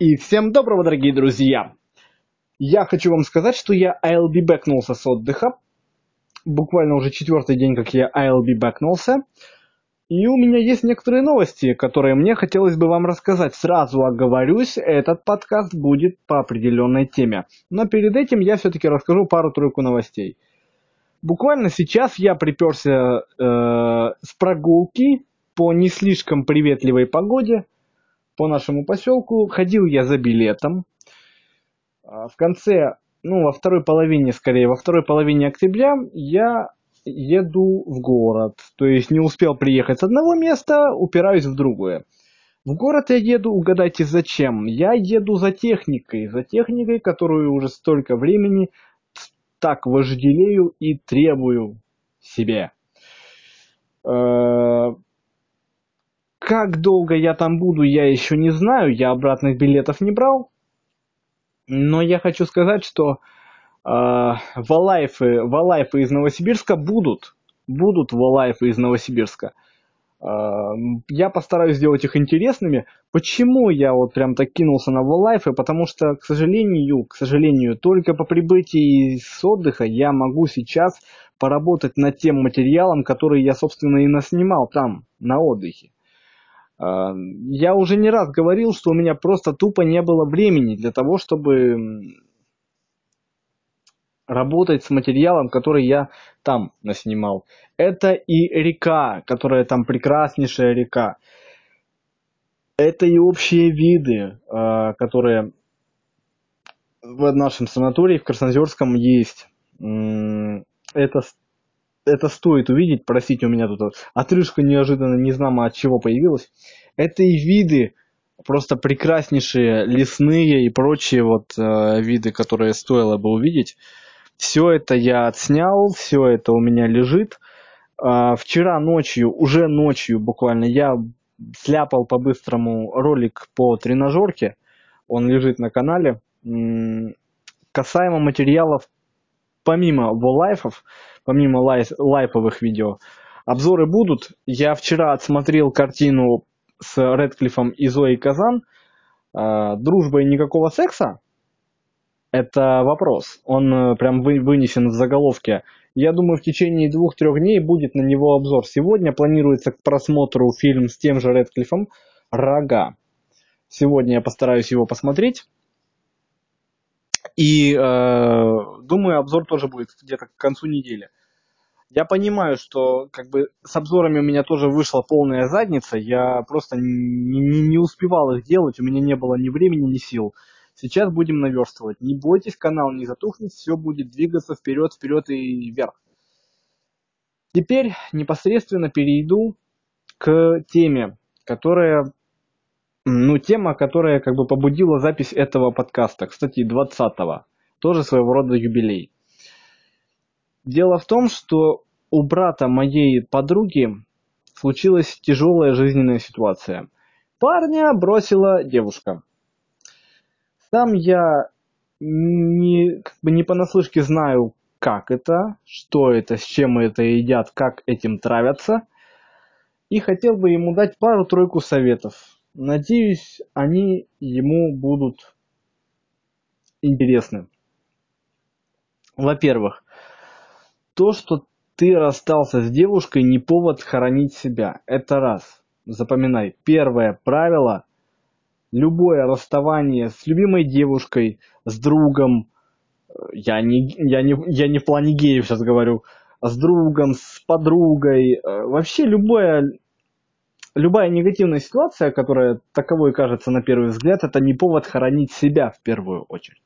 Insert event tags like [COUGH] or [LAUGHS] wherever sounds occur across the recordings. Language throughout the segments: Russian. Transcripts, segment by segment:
И всем доброго, дорогие друзья! Я хочу вам сказать, что я ILB бэкнулся с отдыха. Буквально уже четвертый день, как я ILB бэкнулся. И у меня есть некоторые новости, которые мне хотелось бы вам рассказать. Сразу оговорюсь, этот подкаст будет по определенной теме. Но перед этим я все-таки расскажу пару-тройку новостей. Буквально сейчас я приперся э, с прогулки по не слишком приветливой погоде по нашему поселку. Ходил я за билетом. А, в конце, ну, во второй половине, скорее, во второй половине октября я еду в город. То есть не успел приехать с одного места, упираюсь в другое. В город я еду, угадайте зачем? Я еду за техникой, за техникой, которую уже столько времени так вожделею и требую себе. Э, как долго я там буду, я еще не знаю, я обратных билетов не брал. Но я хочу сказать, что э, валайфы, валайфы из Новосибирска будут. Будут валайфы из Новосибирска. Э, я постараюсь сделать их интересными. Почему я вот прям так кинулся на валайфы? Потому что, к сожалению, к сожалению, только по прибытии с отдыха я могу сейчас поработать над тем материалом, который я, собственно, и наснимал там, на отдыхе. Я уже не раз говорил, что у меня просто тупо не было времени для того, чтобы работать с материалом, который я там наснимал. Это и река, которая там прекраснейшая река. Это и общие виды, а, которые в нашем санатории в Краснозерском есть. Это это стоит увидеть. Простите, у меня тут отрыжка неожиданно не знамо от чего появилась. Это и виды просто прекраснейшие лесные и прочие вот э, виды, которые стоило бы увидеть. Все это я отснял, все это у меня лежит. Э, вчера ночью, уже ночью буквально, я сляпал по-быстрому ролик по тренажерке. Он лежит на канале. Касаемо материалов, помимо волайфов, помимо лай, лайповых видео. Обзоры будут. Я вчера отсмотрел картину с Редклиффом и Зоей Казан. А, Дружба и никакого секса? Это вопрос. Он э, прям вынесен в заголовке. Я думаю, в течение двух-трех дней будет на него обзор. Сегодня планируется к просмотру фильм с тем же Редклиффом «Рога». Сегодня я постараюсь его посмотреть. И э, думаю, обзор тоже будет где-то к концу недели. Я понимаю, что как бы с обзорами у меня тоже вышла полная задница. Я просто не, не, не успевал их делать, у меня не было ни времени, ни сил. Сейчас будем наверстывать. Не бойтесь, канал не затухнет, все будет двигаться вперед, вперед и вверх. Теперь непосредственно перейду к теме, которая ну, тема, которая как бы побудила запись этого подкаста, кстати, 20-го, тоже своего рода юбилей. Дело в том, что у брата моей подруги случилась тяжелая жизненная ситуация. Парня бросила девушка. Сам я не, как бы не понаслышке знаю, как это, что это, с чем это едят, как этим травятся. И хотел бы ему дать пару-тройку советов Надеюсь, они ему будут интересны. Во-первых, то, что ты расстался с девушкой, не повод хоронить себя. Это раз. Запоминай. Первое правило. Любое расставание с любимой девушкой, с другом, я не, я не, я не в плане геев сейчас говорю, с другом, с подругой, вообще любое любая негативная ситуация, которая таковой кажется на первый взгляд, это не повод хоронить себя в первую очередь.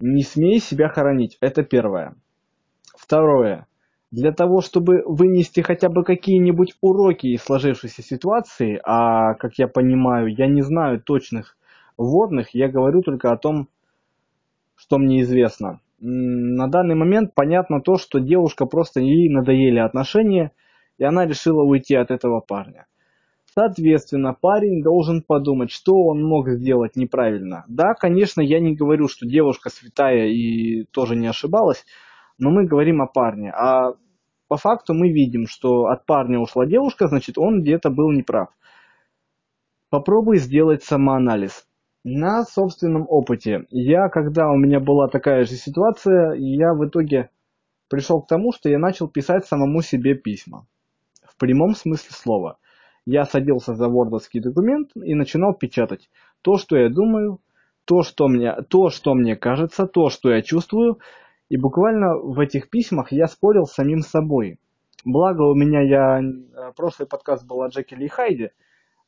Не смей себя хоронить, это первое. Второе. Для того, чтобы вынести хотя бы какие-нибудь уроки из сложившейся ситуации, а, как я понимаю, я не знаю точных вводных, я говорю только о том, что мне известно. На данный момент понятно то, что девушка просто ей надоели отношения – и она решила уйти от этого парня. Соответственно, парень должен подумать, что он мог сделать неправильно. Да, конечно, я не говорю, что девушка святая и тоже не ошибалась, но мы говорим о парне. А по факту мы видим, что от парня ушла девушка, значит, он где-то был неправ. Попробуй сделать самоанализ. На собственном опыте. Я, когда у меня была такая же ситуация, я в итоге пришел к тому, что я начал писать самому себе письма. В прямом смысле слова. Я садился за вордовский документ и начинал печатать то, что я думаю, то, что мне, то, что мне кажется, то, что я чувствую. И буквально в этих письмах я спорил с самим собой. Благо у меня я... Э, прошлый подкаст был о Джекиле и Хайде.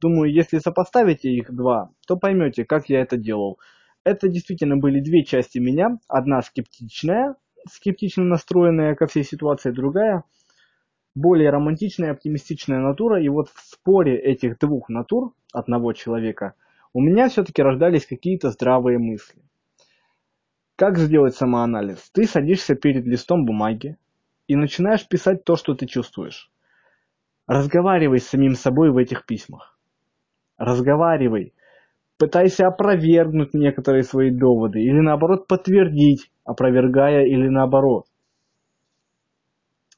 Думаю, если сопоставите их два, то поймете, как я это делал. Это действительно были две части меня. Одна скептичная, скептично настроенная ко всей ситуации, другая более романтичная, оптимистичная натура. И вот в споре этих двух натур одного человека у меня все-таки рождались какие-то здравые мысли. Как сделать самоанализ? Ты садишься перед листом бумаги и начинаешь писать то, что ты чувствуешь. Разговаривай с самим собой в этих письмах. Разговаривай. Пытайся опровергнуть некоторые свои доводы или наоборот подтвердить, опровергая или наоборот.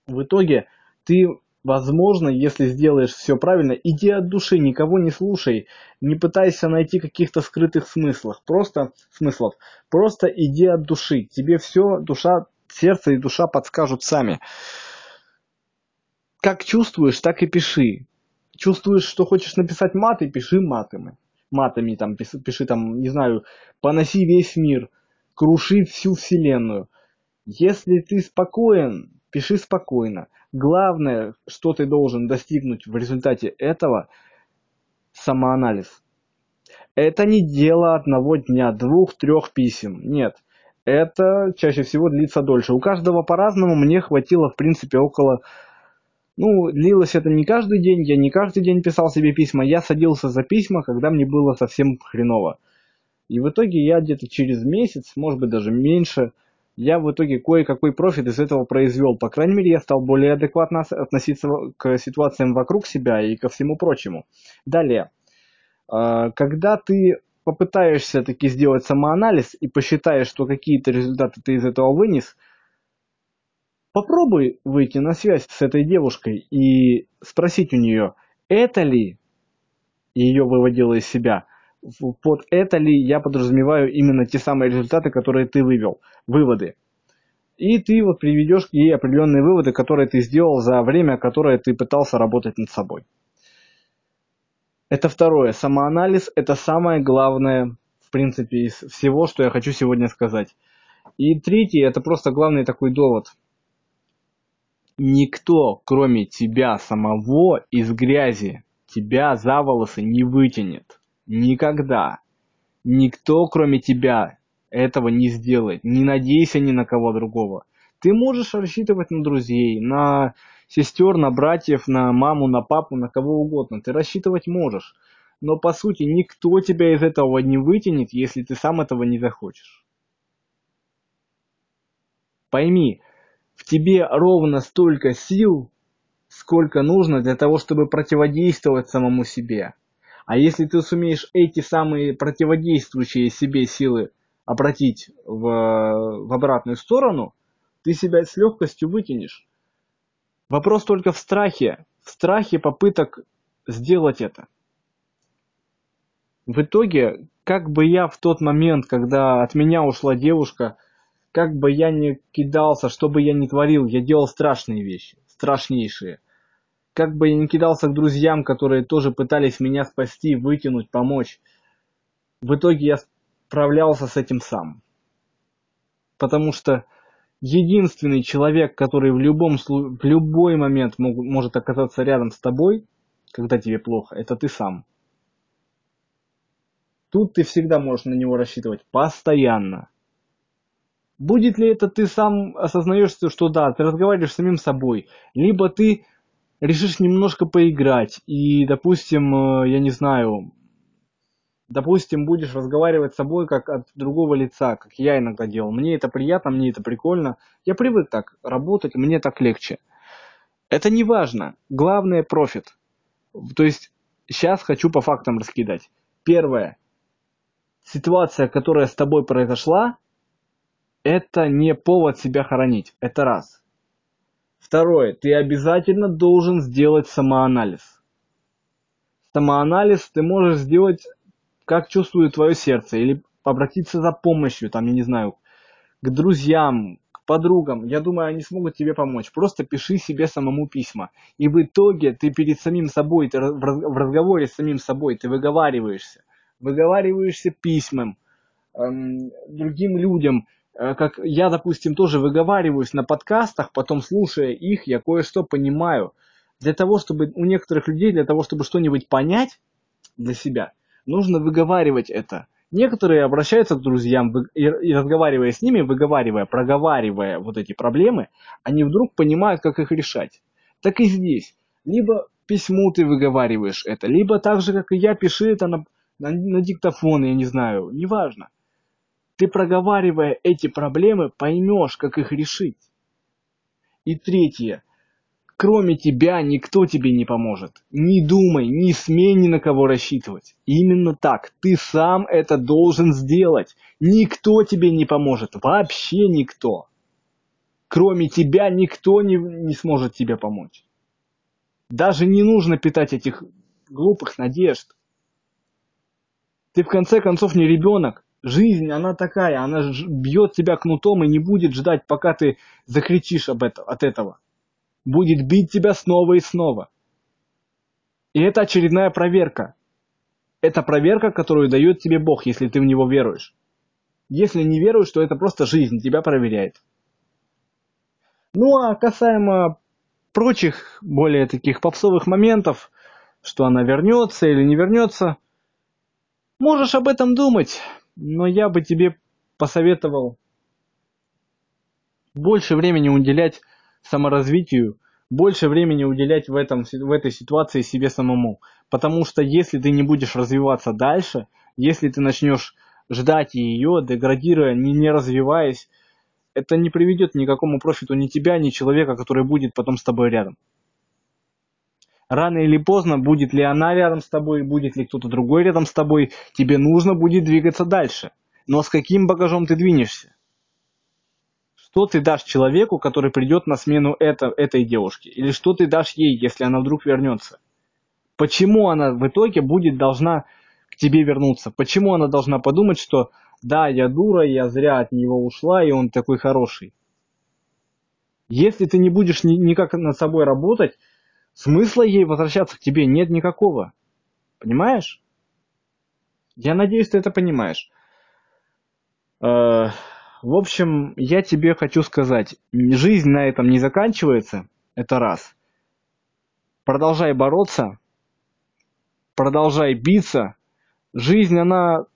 В итоге ты, возможно, если сделаешь все правильно, иди от души, никого не слушай, не пытайся найти каких-то скрытых смыслов, просто смыслов, просто иди от души. Тебе все душа, сердце и душа подскажут сами. Как чувствуешь, так и пиши. Чувствуешь, что хочешь написать маты, пиши матами. Матами там, пиши, пиши там, не знаю, поноси весь мир, круши всю вселенную. Если ты спокоен, пиши спокойно. Главное, что ты должен достигнуть в результате этого – самоанализ. Это не дело одного дня, двух, трех писем. Нет. Это чаще всего длится дольше. У каждого по-разному. Мне хватило, в принципе, около... Ну, длилось это не каждый день. Я не каждый день писал себе письма. Я садился за письма, когда мне было совсем хреново. И в итоге я где-то через месяц, может быть даже меньше, я в итоге кое-какой профит из этого произвел. По крайней мере, я стал более адекватно относиться к ситуациям вокруг себя и ко всему прочему. Далее. А, когда ты попытаешься таки сделать самоанализ и посчитаешь, что какие-то результаты ты из этого вынес, попробуй выйти на связь с этой девушкой и спросить у нее, это ли ее выводило из себя – под это ли я подразумеваю именно те самые результаты, которые ты вывел, выводы. И ты вот приведешь ей определенные выводы, которые ты сделал за время, которое ты пытался работать над собой. Это второе. Самоанализ – это самое главное, в принципе, из всего, что я хочу сегодня сказать. И третье – это просто главный такой довод. Никто, кроме тебя самого, из грязи тебя за волосы не вытянет. Никогда. Никто, кроме тебя, этого не сделает. Не надейся ни на кого другого. Ты можешь рассчитывать на друзей, на сестер, на братьев, на маму, на папу, на кого угодно. Ты рассчитывать можешь. Но по сути никто тебя из этого не вытянет, если ты сам этого не захочешь. Пойми, в тебе ровно столько сил, сколько нужно для того, чтобы противодействовать самому себе. А если ты сумеешь эти самые противодействующие себе силы обратить в, в обратную сторону, ты себя с легкостью вытянешь. Вопрос только в страхе, в страхе попыток сделать это. В итоге, как бы я в тот момент, когда от меня ушла девушка, как бы я ни кидался, что бы я ни творил, я делал страшные вещи, страшнейшие – как бы я ни кидался к друзьям, которые тоже пытались меня спасти, вытянуть, помочь, в итоге я справлялся с этим сам. Потому что единственный человек, который в, любом, в любой момент мог, может оказаться рядом с тобой, когда тебе плохо, это ты сам. Тут ты всегда можешь на него рассчитывать постоянно. Будет ли это ты сам осознаешь, что да, ты разговариваешь с самим собой, либо ты решишь немножко поиграть и, допустим, э, я не знаю, допустим, будешь разговаривать с собой как от другого лица, как я иногда делал. Мне это приятно, мне это прикольно. Я привык так работать, мне так легче. Это не важно. Главное профит. То есть сейчас хочу по фактам раскидать. Первое. Ситуация, которая с тобой произошла, это не повод себя хоронить. Это раз. Второе. Ты обязательно должен сделать самоанализ. самоанализ ты можешь сделать, как чувствует твое сердце, или обратиться за помощью, там, я не знаю, к друзьям, к подругам. Я думаю, они смогут тебе помочь. Просто пиши себе самому письма. И в итоге ты перед самим собой, ты в разговоре с самим собой, ты выговариваешься. Выговариваешься письмом эм, другим людям, как я, допустим, тоже выговариваюсь на подкастах, потом слушая их, я кое-что понимаю. Для того, чтобы у некоторых людей, для того, чтобы что-нибудь понять для себя, нужно выговаривать это. Некоторые обращаются к друзьям и разговаривая с ними, выговаривая, проговаривая вот эти проблемы, они вдруг понимают, как их решать. Так и здесь. Либо письму ты выговариваешь это, либо так же, как и я, пиши это на, на, на диктофон, я не знаю, неважно. Ты, проговаривая эти проблемы, поймешь, как их решить. И третье. Кроме тебя никто тебе не поможет. Не думай, не смей ни на кого рассчитывать. Именно так. Ты сам это должен сделать. Никто тебе не поможет. Вообще никто. Кроме тебя никто не, не сможет тебе помочь. Даже не нужно питать этих глупых надежд. Ты в конце концов не ребенок. Жизнь, она такая, она бьет тебя кнутом и не будет ждать, пока ты закричишь об этом, от этого. Будет бить тебя снова и снова. И это очередная проверка. Это проверка, которую дает тебе Бог, если ты в Него веруешь. Если не веруешь, то это просто жизнь тебя проверяет. Ну а касаемо прочих, более таких попсовых моментов, что она вернется или не вернется, можешь об этом думать но я бы тебе посоветовал больше времени уделять саморазвитию, больше времени уделять в, этом, в этой ситуации себе самому. Потому что если ты не будешь развиваться дальше, если ты начнешь ждать ее, деградируя, не, не развиваясь, это не приведет ни к какому профиту ни тебя, ни человека, который будет потом с тобой рядом рано или поздно, будет ли она рядом с тобой, будет ли кто-то другой рядом с тобой, тебе нужно будет двигаться дальше. Но с каким багажом ты двинешься? Что ты дашь человеку, который придет на смену это, этой девушке? Или что ты дашь ей, если она вдруг вернется? Почему она в итоге будет должна к тебе вернуться? Почему она должна подумать, что да, я дура, я зря от него ушла, и он такой хороший? Если ты не будешь ни, никак над собой работать, Смысла ей возвращаться к тебе нет никакого. Понимаешь? Я надеюсь, ты это понимаешь. Э, в общем, я тебе хочу сказать, жизнь на этом не заканчивается, это раз. Продолжай бороться, продолжай биться. Жизнь, она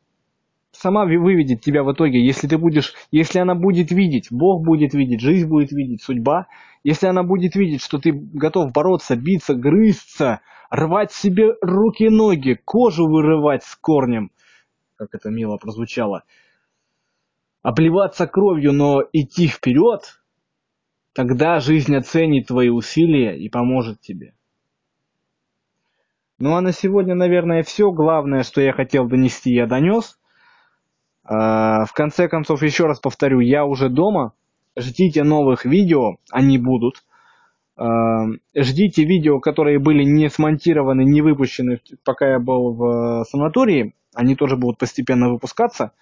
сама выведет тебя в итоге, если ты будешь, если она будет видеть, Бог будет видеть, жизнь будет видеть, судьба, если она будет видеть, что ты готов бороться, биться, грызться, рвать себе руки и ноги, кожу вырывать с корнем, как это мило прозвучало, обливаться кровью, но идти вперед, тогда жизнь оценит твои усилия и поможет тебе. Ну а на сегодня, наверное, все. Главное, что я хотел донести, я донес. А, в конце концов, еще раз повторю, я уже дома. Ждите новых видео, они будут. А, ждите видео, которые были не смонтированы, не выпущены, пока я был в санатории. Они тоже будут постепенно выпускаться.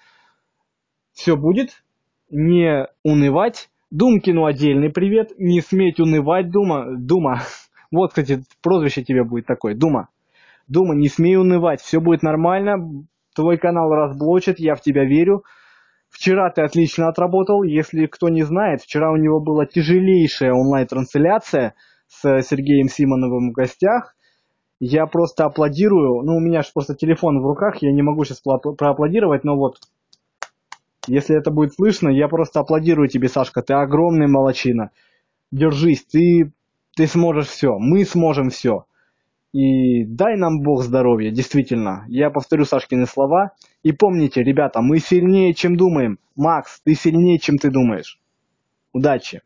Все будет. Не унывать. Думкину отдельный привет. Не сметь унывать, Дума. Дума. [LAUGHS] Вот, кстати, прозвище тебе будет такое. Дума. Дума, не смей унывать. Все будет нормально Твой канал разблочат, я в тебя верю. Вчера ты отлично отработал. Если кто не знает, вчера у него была тяжелейшая онлайн-трансляция с Сергеем Симоновым в гостях. Я просто аплодирую. Ну, у меня же просто телефон в руках, я не могу сейчас проаплодировать, но вот, если это будет слышно, я просто аплодирую тебе, Сашка. Ты огромный молочина. Держись, ты, ты сможешь все. Мы сможем все. И дай нам Бог здоровья, действительно. Я повторю Сашкины слова. И помните, ребята, мы сильнее, чем думаем. Макс, ты сильнее, чем ты думаешь. Удачи!